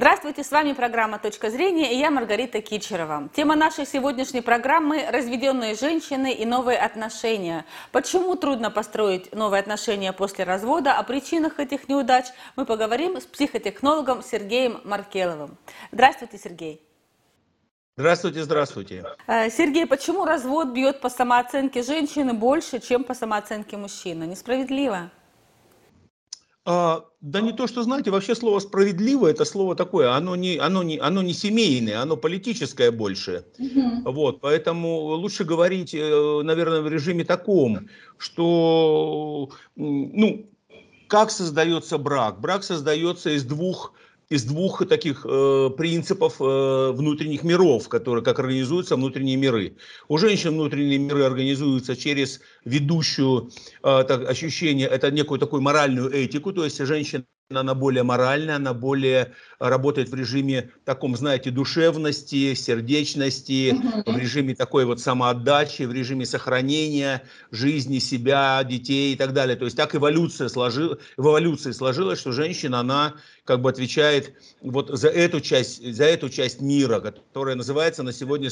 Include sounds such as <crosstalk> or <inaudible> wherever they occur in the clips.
Здравствуйте, с вами программа «Точка зрения» и я Маргарита Кичерова. Тема нашей сегодняшней программы – разведенные женщины и новые отношения. Почему трудно построить новые отношения после развода, о причинах этих неудач мы поговорим с психотехнологом Сергеем Маркеловым. Здравствуйте, Сергей. Здравствуйте, здравствуйте. Э, Сергей, почему развод бьет по самооценке женщины больше, чем по самооценке мужчины? Несправедливо. А, да не то, что знаете, вообще слово справедливо это слово такое, оно не, оно не, оно не семейное, оно политическое больше. Угу. Вот, поэтому лучше говорить, э, наверное, в режиме таком, что, ну, как создается брак? Брак создается из двух из двух таких э, принципов э, внутренних миров, которые как организуются внутренние миры. У женщин внутренние миры организуются через ведущую э, так, ощущение, это некую такую моральную этику, то есть женщина она более моральная, она более работает в режиме таком, знаете, душевности, сердечности, в режиме такой вот самоотдачи, в режиме сохранения жизни себя, детей и так далее. То есть так эволюция сложила, в эволюции сложилось, что женщина, она как бы отвечает вот за эту часть, за эту часть мира, которая называется на сегодня,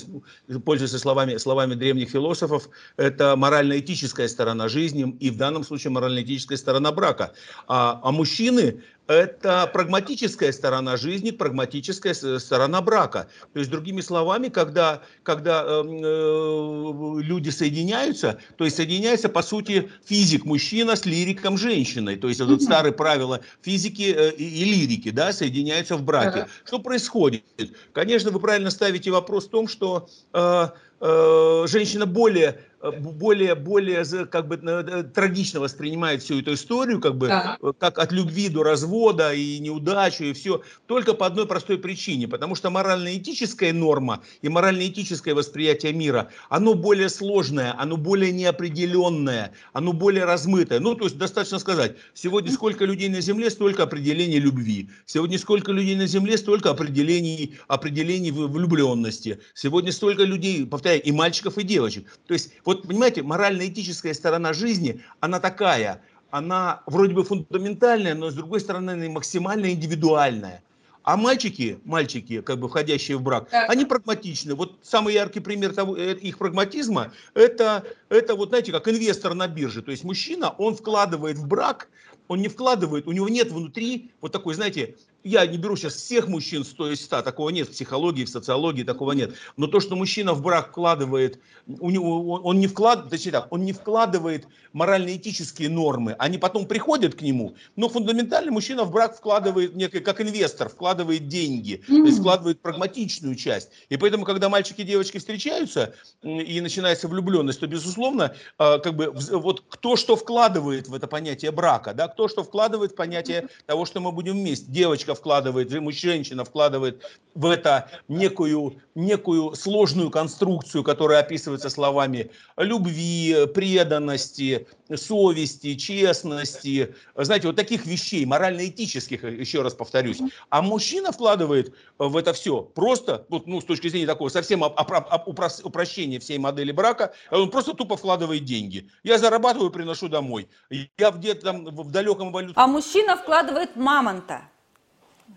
пользуясь словами, словами древних философов, это морально-этическая сторона жизни и в данном случае морально-этическая сторона брака. А, а мужчины это прагматическая сторона жизни, прагматическая сторона брака. То есть, другими словами, когда, когда э, э, люди соединяются, то есть соединяется, по сути, физик мужчина с лириком женщиной. То есть, это старые правила физики э, и, и лирики, да, соединяются в браке. Ага. Что происходит? Конечно, вы правильно ставите вопрос в том, что э, э, женщина более более, более как бы э, трагично воспринимает всю эту историю, как бы да. Э, как от любви до развода и неудачу и все, только по одной простой причине, потому что морально-этическая норма и морально-этическое восприятие мира, оно более сложное, оно более неопределенное, оно более размытое. Ну, то есть достаточно сказать, сегодня сколько людей на Земле, столько определений любви. Сегодня сколько людей на Земле, столько определений, определений влюбленности. Сегодня столько людей, повторяю, и мальчиков, и девочек. То есть вот, понимаете, морально-этическая сторона жизни, она такая, она вроде бы фундаментальная, но с другой стороны она максимально индивидуальная. А мальчики, мальчики, как бы входящие в брак, так. они прагматичны. Вот самый яркий пример того, э, их прагматизма, это, это вот, знаете, как инвестор на бирже. То есть мужчина, он вкладывает в брак, он не вкладывает, у него нет внутри вот такой, знаете, я не беру сейчас всех мужчин 100 из 100, такого нет в психологии, в социологии, такого нет. Но то, что мужчина в брак вкладывает, у него, он не вкладывает, точнее так, он не вкладывает морально-этические нормы, они потом приходят к нему, но фундаментально мужчина в брак вкладывает, некое, как инвестор, вкладывает деньги, mm-hmm. то есть вкладывает прагматичную часть. И поэтому, когда мальчики и девочки встречаются и начинается влюбленность, то, безусловно, а, как бы вот кто что вкладывает в это понятие брака, да, кто что вкладывает в понятие того, что мы будем вместе. Девочка вкладывает, женщина вкладывает в это некую, некую сложную конструкцию, которая описывается словами любви, преданности, совести, честности, знаете, вот таких вещей, морально-этических, еще раз повторюсь. А мужчина вкладывает в это все просто, вот, ну, с точки зрения такого совсем упрощения всей модели брака, он просто тупо вкладывает деньги. Я зарабатываю, приношу домой. Я где-то там в далеком валюте. А мужчина вкладывает мамонта.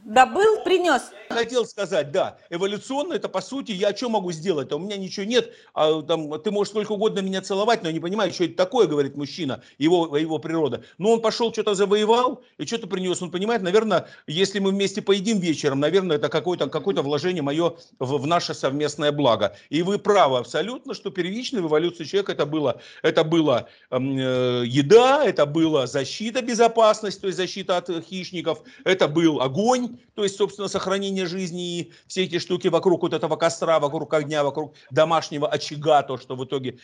Добыл, принес. Хотел сказать, да, эволюционно это по сути, я что могу сделать? А у меня ничего нет, а, там, ты можешь сколько угодно меня целовать, но я не понимаю, что это такое, говорит мужчина, его, его природа. Но он пошел, что-то завоевал и что-то принес. Он понимает, наверное, если мы вместе поедим вечером, наверное, это какое-то какое вложение мое в, в наше совместное благо. И вы правы абсолютно, что первично в эволюции человека это было, это было э, еда, это была защита, безопасность, то есть защита от хищников, это был огонь, то есть, собственно, сохранение жизни и все эти штуки вокруг вот этого костра, вокруг огня, вокруг домашнего очага, то, что в итоге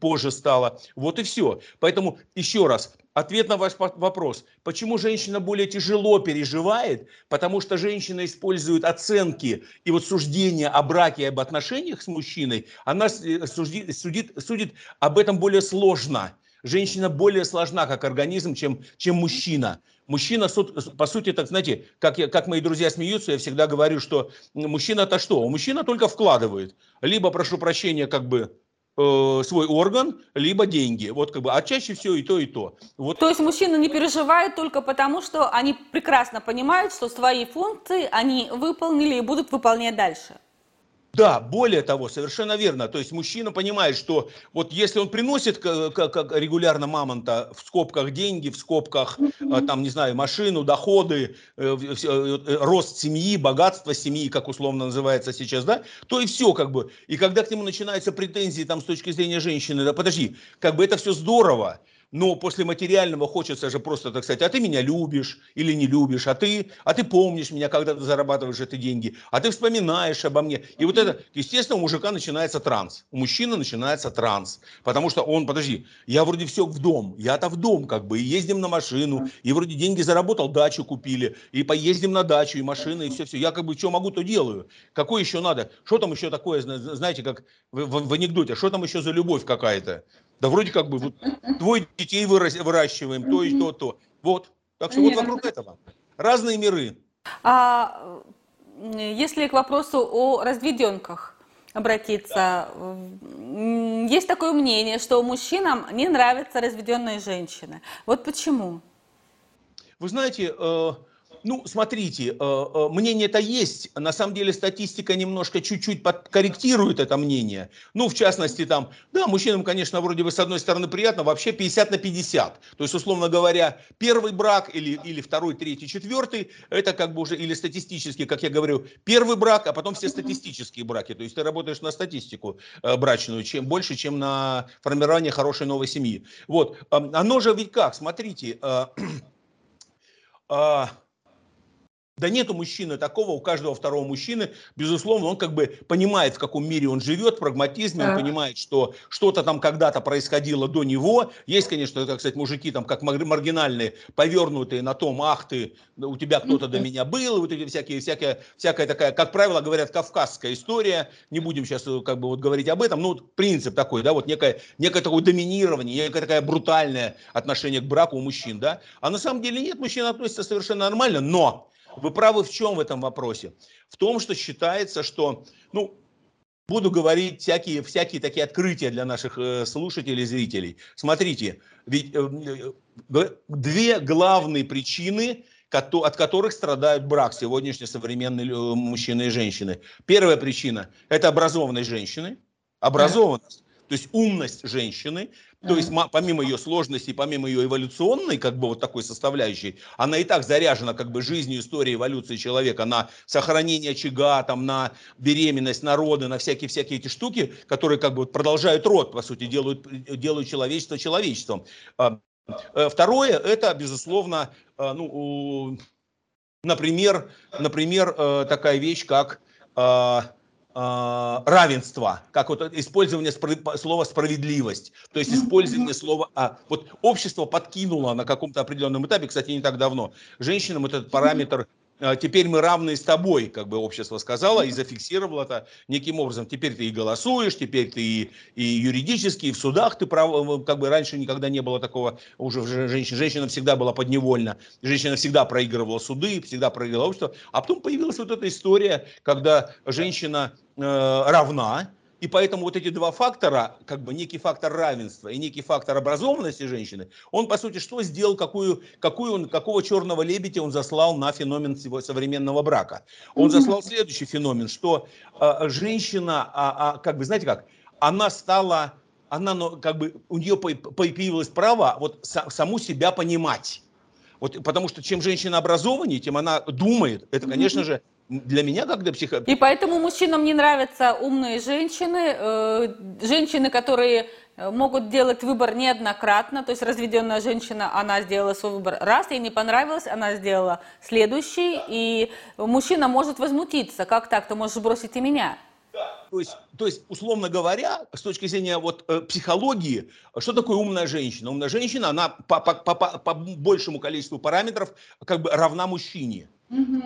позже стало. Вот и все. Поэтому, еще раз, Ответ на ваш вопрос. Почему женщина более тяжело переживает? Потому что женщина использует оценки и вот суждения о браке и об отношениях с мужчиной. Она э, судит, судит, судит об этом более сложно. Женщина более сложна как организм, чем, чем мужчина. Мужчина, по сути, так знаете, как, я, как мои друзья смеются, я всегда говорю, что мужчина-то что? Мужчина только вкладывает. Либо, прошу прощения, как бы э, свой орган, либо деньги. Вот как бы, а чаще всего и то, и то. Вот. То есть мужчины не переживают только потому, что они прекрасно понимают, что свои функции они выполнили и будут выполнять дальше. Да, более того, совершенно верно. То есть мужчина понимает, что вот если он приносит как, регулярно мамонта в скобках деньги, в скобках mm-hmm. там, не знаю, машину, доходы, э, э, рост семьи, богатство семьи, как условно называется сейчас, да, то и все как бы. И когда к нему начинаются претензии там с точки зрения женщины, да, подожди, как бы это все здорово, но после материального хочется же просто, так сказать, а ты меня любишь или не любишь, а ты, а ты помнишь меня, когда ты зарабатываешь эти деньги, а ты вспоминаешь обо мне. И вот это, естественно, у мужика начинается транс, у мужчины начинается транс, потому что он, подожди, я вроде все в дом, я-то в дом как бы, и ездим на машину, и вроде деньги заработал, дачу купили, и поездим на дачу, и машины, и все-все. Я как бы что могу, то делаю. Какое еще надо? Что там еще такое, знаете, как в, в, в анекдоте, что там еще за любовь какая-то? Да вроде как бы вот <laughs> двое детей выращиваем, то и то, то. Вот. Так что вот вокруг этого. Разные миры. А если к вопросу о разведенках обратиться, есть такое мнение, что мужчинам не нравятся разведенные женщины. Вот почему? Вы знаете, э, ну, смотрите, э, э, мнение это есть. На самом деле статистика немножко чуть-чуть подкорректирует это мнение. Ну, в частности, там, да, мужчинам, конечно, вроде бы с одной стороны приятно, вообще 50 на 50. То есть, условно говоря, первый брак или, или второй, третий, четвертый, это как бы уже, или статистически, как я говорю, первый брак, а потом все статистические браки. То есть, ты работаешь на статистику э, брачную, чем больше, чем на формирование хорошей новой семьи. Вот, оно же ведь как, смотрите, <clears throat> да нету мужчины такого, у каждого второго мужчины, безусловно, он как бы понимает, в каком мире он живет, прагматизм, да. он понимает, что что-то там когда-то происходило до него. Есть, конечно, так сказать, мужики там как маргинальные, повернутые на том, ах ты, у тебя кто-то до меня был, вот эти всякие, всякая, всякая такая, как правило, говорят, кавказская история. Не будем сейчас э, как бы вот говорить об этом, ну, принцип такой, да, вот некое, некое такое доминирование, некое такое брутальное отношение к браку у мужчин, да. А на самом деле нет, мужчина относится совершенно нормально, но вы правы в чем в этом вопросе? В том, что считается, что, ну, буду говорить всякие, всякие такие открытия для наших э, слушателей, зрителей. Смотрите, ведь э, э, две главные причины, от которых страдают брак сегодняшние современные мужчины и женщины. Первая причина – это образованность женщины, образованность, то есть умность женщины. То есть помимо ее сложности, помимо ее эволюционной, как бы вот такой составляющей, она и так заряжена как бы жизнью, историей эволюции человека на сохранение очага, там, на беременность, на роды, на всякие-всякие эти штуки, которые как бы вот продолжают род, по сути, делают, делают человечество человечеством. А, э, второе, это, безусловно, а, ну, например, например, э, такая вещь, как а, равенства, как вот использование спро- слова справедливость, то есть использование слова, а, вот общество подкинуло на каком-то определенном этапе, кстати, не так давно, женщинам этот параметр теперь мы равны с тобой, как бы общество сказало и зафиксировало это неким образом. Теперь ты и голосуешь, теперь ты и, и юридически, и в судах ты прав, э, как бы раньше никогда не было такого, уже женщина, женщина всегда была подневольна, женщина всегда проигрывала суды, всегда проигрывала общество. А потом появилась вот эта история, когда женщина э, равна, и поэтому вот эти два фактора, как бы некий фактор равенства и некий фактор образованности женщины, он по сути что сделал, какую, какую он, какого черного лебедя он заслал на феномен современного брака. Он заслал следующий феномен, что э, женщина, а, а, как бы знаете как, она стала, она ну, как бы у нее появилось право вот саму себя понимать. Вот, потому что чем женщина образованнее, тем она думает. Это, конечно же, для меня, как для психолога. И поэтому мужчинам не нравятся умные женщины, э, женщины, которые э, могут делать выбор неоднократно, то есть разведенная женщина, она сделала свой выбор раз, ей не понравилось, она сделала следующий, и мужчина может возмутиться, как так, ты можешь бросить и меня. То есть, то есть, условно говоря, с точки зрения вот, э, психологии, что такое умная женщина? Умная женщина, она по, по, по, по большему количеству параметров как бы равна мужчине.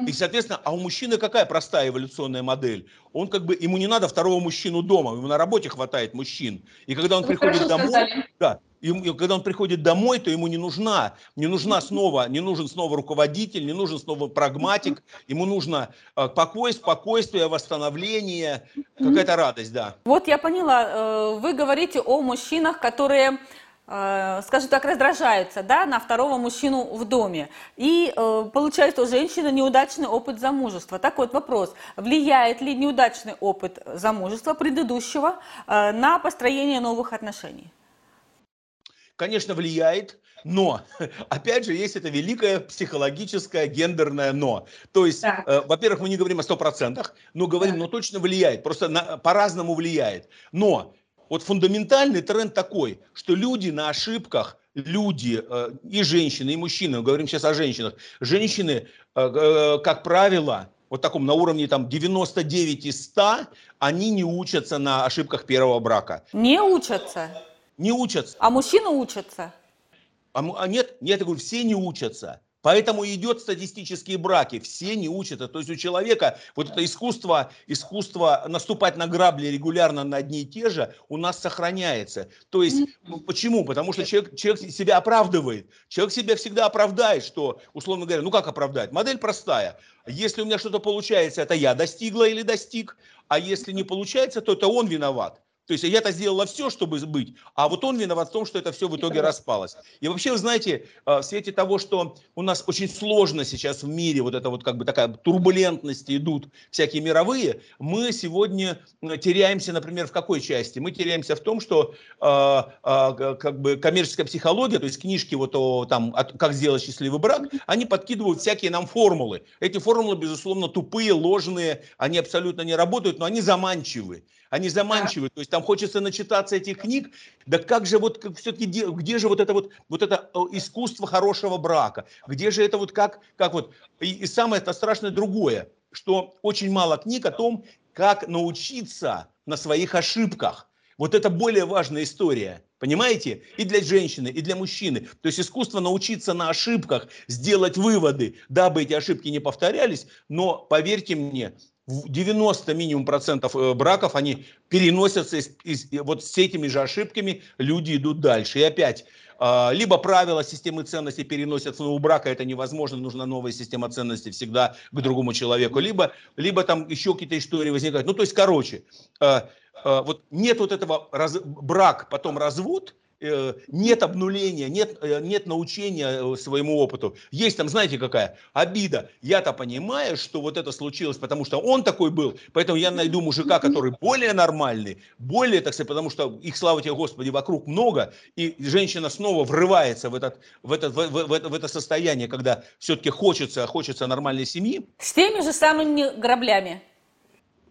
И, соответственно, а у мужчины какая простая эволюционная модель? Он как бы, ему не надо второго мужчину дома, ему на работе хватает мужчин. И когда он Вы приходит домой, да, и когда он приходит домой, то ему не нужна, не нужна снова, не нужен снова руководитель, не нужен снова прагматик, ему нужно э, покой, спокойствие, восстановление, какая-то радость, да. Вот я поняла, э, вы говорите о мужчинах, которые скажем так, раздражаются да, на второго мужчину в доме. И э, получается у женщины неудачный опыт замужества. Так вот вопрос, влияет ли неудачный опыт замужества предыдущего э, на построение новых отношений? Конечно, влияет. Но, <laughs> опять же, есть это великое психологическое гендерное но. То есть, э, во-первых, мы не говорим о 100%, но говорим, да. но точно влияет, просто на, по-разному влияет. Но вот фундаментальный тренд такой, что люди на ошибках, люди э, и женщины, и мужчины, мы говорим сейчас о женщинах, женщины, э, э, как правило, вот таком на уровне там 99 из 100, они не учатся на ошибках первого брака. Не учатся? Не учатся. А мужчины учатся? А, а нет, нет, я говорю, все не учатся. Поэтому идет статистические браки, все не учат. То есть у человека вот это искусство, искусство наступать на грабли регулярно на одни и те же у нас сохраняется. То есть почему? Потому что человек, человек себя оправдывает. Человек себя всегда оправдает, что, условно говоря, ну как оправдать? Модель простая. Если у меня что-то получается, это я достигла или достиг, а если не получается, то это он виноват. То есть я-то сделала все, чтобы быть, а вот он виноват в том, что это все в итоге распалось. И вообще, вы знаете, э, в свете того, что у нас очень сложно сейчас в мире, вот это вот как бы такая турбулентность идут всякие мировые, мы сегодня э, теряемся, например, в какой части? Мы теряемся в том, что э, э, как бы коммерческая психология, то есть книжки вот о там, как сделать счастливый брак, они подкидывают всякие нам формулы. Эти формулы, безусловно, тупые, ложные, они абсолютно не работают, но они заманчивы они заманчивают. То есть там хочется начитаться этих книг. Да как же вот как все-таки где же вот это вот вот это э, искусство хорошего брака? Где же это вот как как вот и, и самое это страшное другое, что очень мало книг о том, как научиться на своих ошибках. Вот это более важная история. Понимаете? И для женщины, и для мужчины. То есть искусство научиться на ошибках, сделать выводы, дабы эти ошибки не повторялись. Но поверьте мне, 90 минимум процентов э, браков, они переносятся, из, вот с этими же ошибками люди идут дальше. И опять, а, либо правила системы ценностей переносятся, но у брака это невозможно, нужна новая система ценностей всегда к другому человеку, либо, либо там еще какие-то истории возникают. Ну, то есть, короче, а, а, вот нет вот этого раз, брак, потом развод – Э, нет обнуления, нет, э, нет научения э, своему опыту. Есть там, знаете, какая обида. Я-то понимаю, что вот это случилось, потому что он такой был, поэтому я найду мужика, который более нормальный, более, так сказать, потому что их, слава тебе, Господи, вокруг много, и женщина снова врывается в, этот, в, этот, в, в, в, это, в это состояние, когда все-таки хочется, хочется нормальной семьи. С теми же самыми граблями.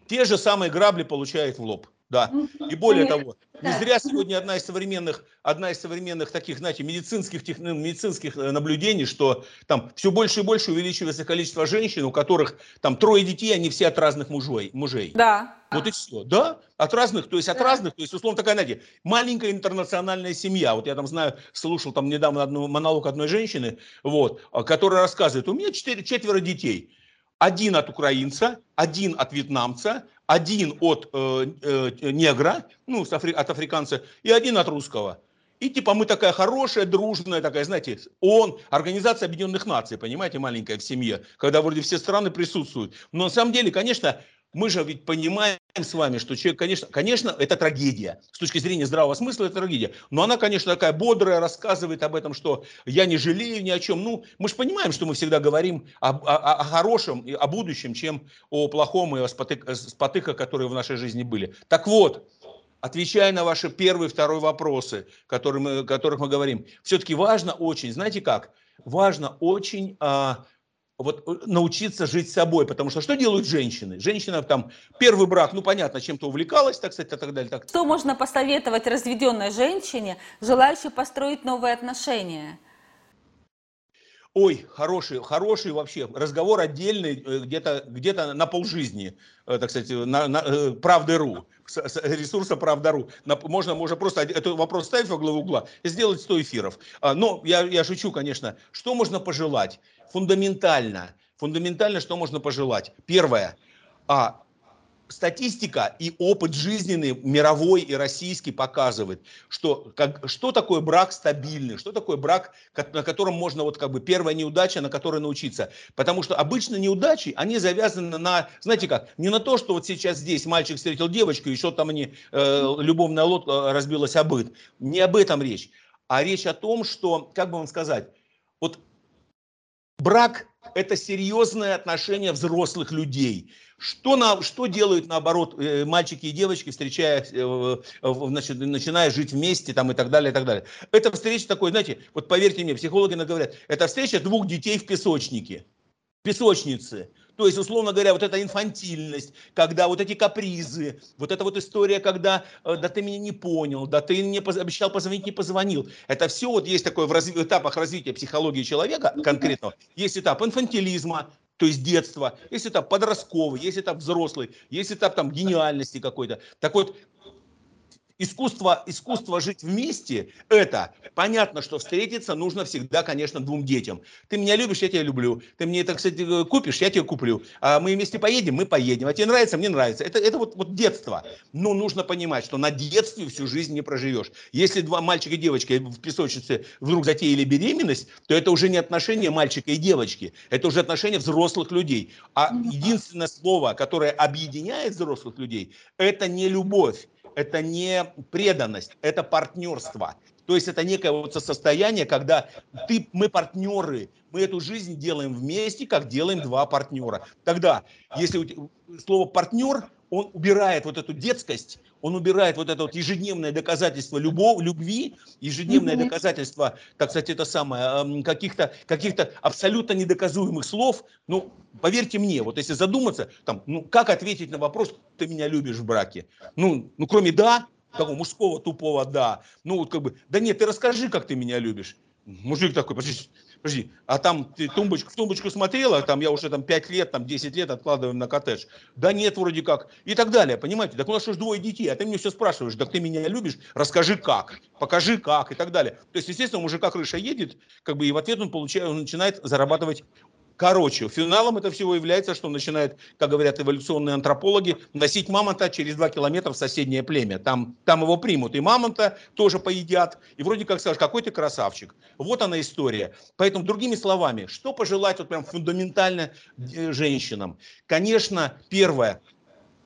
Те же самые грабли получает в лоб. Да. И более того, не зря сегодня одна из современных, одна из современных таких, знаете, медицинских, ну, медицинских э, наблюдений, что там все больше и больше увеличивается количество женщин, у которых там трое детей, они все от разных мужей. мужей. Да. Вот и все. Да, от разных, то есть от да. разных, то есть условно такая, знаете, маленькая интернациональная семья. Вот я там знаю, слушал там недавно одну, монолог одной женщины, вот, а, которая рассказывает, у меня четыре, четверо детей. Один от украинца, один от вьетнамца, один от э, э, негра, ну, от африканца, и один от русского. И типа мы такая хорошая, дружная, такая, знаете, ООН, Организация Объединенных Наций, понимаете, маленькая в семье, когда вроде все страны присутствуют. Но на самом деле, конечно, мы же ведь понимаем с вами, что человек, конечно, конечно, это трагедия. С точки зрения здравого смысла это трагедия. Но она, конечно, такая бодрая, рассказывает об этом, что я не жалею ни о чем. Ну, мы же понимаем, что мы всегда говорим о, о, о хорошем о будущем, чем о плохом и о спотык, спотыках, которые в нашей жизни были. Так вот, отвечая на ваши первые и второй вопросы, которые мы, о которых мы говорим, все-таки важно очень, знаете как, важно очень... А, вот э, научиться жить собой, потому что что делают женщины? Женщина там первый брак, ну понятно, чем-то увлекалась, так сказать, и так далее. Так. Что можно посоветовать разведенной женщине, желающей построить новые отношения? Ой, хороший, хороший вообще разговор отдельный, э, где-то где на полжизни, э, так сказать, на, на правды.ру, ресурса правда.ру. Можно, можно просто этот вопрос ставить во главу угла и сделать 100 эфиров. А, но я, я шучу, конечно. Что можно пожелать? Фундаментально, Фундаментально, что можно пожелать? Первое. А, статистика и опыт жизненный, мировой и российский показывает, что, как, что такое брак стабильный, что такое брак, на котором можно, вот как бы первая неудача, на которой научиться. Потому что обычно неудачи, они завязаны на, знаете как, не на то, что вот сейчас здесь мальчик встретил девочку, и что там они, э, любовная лодка э, разбилась о быт. Не об этом речь, а речь о том, что, как бы вам сказать, вот брак – это серьезное отношение взрослых людей – что, на, что делают, наоборот, э, мальчики и девочки, встречая, э, значит, начиная жить вместе там, и так далее, и так далее. Это встреча такой, знаете, вот поверьте мне, психологи говорят, это встреча двух детей в песочнике, песочнице. То есть, условно говоря, вот эта инфантильность, когда вот эти капризы, вот эта вот история, когда э, да ты меня не понял, да ты мне обещал позвонить, не позвонил. Это все вот есть такое в разви- этапах развития психологии человека конкретно. Есть этап инфантилизма, то есть детство, есть этап подростковый, есть этап взрослый, есть этап там гениальности какой-то. Так вот, искусство, искусство жить вместе, это понятно, что встретиться нужно всегда, конечно, двум детям. Ты меня любишь, я тебя люблю. Ты мне это, кстати, купишь, я тебе куплю. А мы вместе поедем, мы поедем. А тебе нравится, мне нравится. Это, это вот, вот детство. Но нужно понимать, что на детстве всю жизнь не проживешь. Если два мальчика и девочки в песочнице вдруг затеяли беременность, то это уже не отношения мальчика и девочки. Это уже отношения взрослых людей. А единственное слово, которое объединяет взрослых людей, это не любовь это не преданность, это партнерство. То есть это некое вот состояние, когда ты, мы партнеры, мы эту жизнь делаем вместе, как делаем два партнера. Тогда, если слово партнер, он убирает вот эту детскость, он убирает вот это вот ежедневное доказательство любовь, любви, ежедневное mm-hmm. доказательство, так сказать, это самое, каких-то каких абсолютно недоказуемых слов. Ну, поверьте мне, вот если задуматься, там, ну, как ответить на вопрос, ты меня любишь в браке? Ну, ну кроме «да», того мужского тупого «да». Ну, вот как бы, да нет, ты расскажи, как ты меня любишь. Мужик такой, подожди, подожди, а там ты тумбочку, в тумбочку смотрела, там я уже там 5 лет, там 10 лет откладываем на коттедж. Да нет, вроде как. И так далее, понимаете? Так у нас ж двое детей, а ты мне все спрашиваешь, так ты меня любишь, расскажи как, покажи как и так далее. То есть, естественно, у мужика крыша едет, как бы и в ответ он получает, он начинает зарабатывать Короче, финалом это всего является, что начинает, как говорят эволюционные антропологи, носить мамонта через 2 километра в соседнее племя. Там, там его примут, и мамонта тоже поедят. И вроде как скажешь, какой ты красавчик. Вот она история. Поэтому, другими словами, что пожелать вот прям фундаментально э, женщинам? Конечно, первое,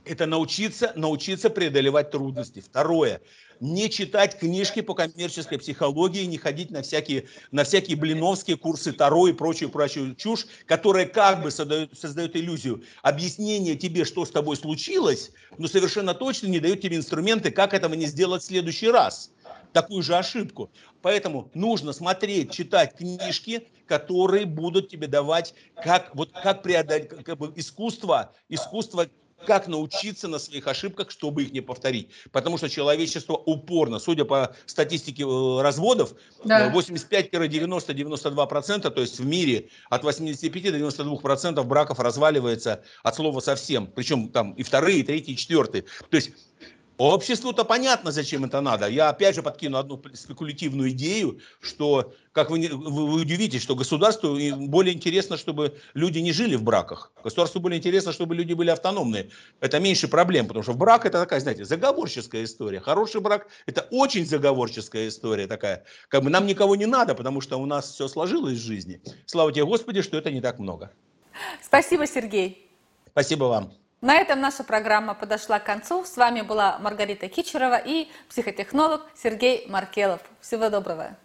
это научиться, научиться преодолевать трудности. Второе, не читать книжки по коммерческой психологии, не ходить на всякие, на всякие блиновские курсы Таро и прочую, прочую чушь, которая как бы создает, создает иллюзию объяснения тебе, что с тобой случилось, но совершенно точно не дает тебе инструменты, как этого не сделать в следующий раз такую же ошибку. Поэтому нужно смотреть, читать книжки, которые будут тебе давать, как, вот, как преодолеть как бы искусство, искусство как научиться на своих ошибках, чтобы их не повторить. Потому что человечество упорно, судя по статистике э, разводов, да. 85-90-92%, то есть в мире от 85 до 92% браков разваливается от слова совсем. Причем там и вторые, и третьи, и четвертые. То есть Обществу-то понятно, зачем это надо. Я опять же подкину одну спекулятивную идею, что, как вы, вы, вы удивитесь, что государству более интересно, чтобы люди не жили в браках. Государству более интересно, чтобы люди были автономные. Это меньше проблем, потому что брак это такая, знаете, заговорческая история. Хороший брак это очень заговорческая история такая. Как бы нам никого не надо, потому что у нас все сложилось в жизни. Слава тебе, Господи, что это не так много. Спасибо, Сергей. Спасибо вам. На этом наша программа подошла к концу. С вами была Маргарита Кичерова и психотехнолог Сергей Маркелов. Всего доброго.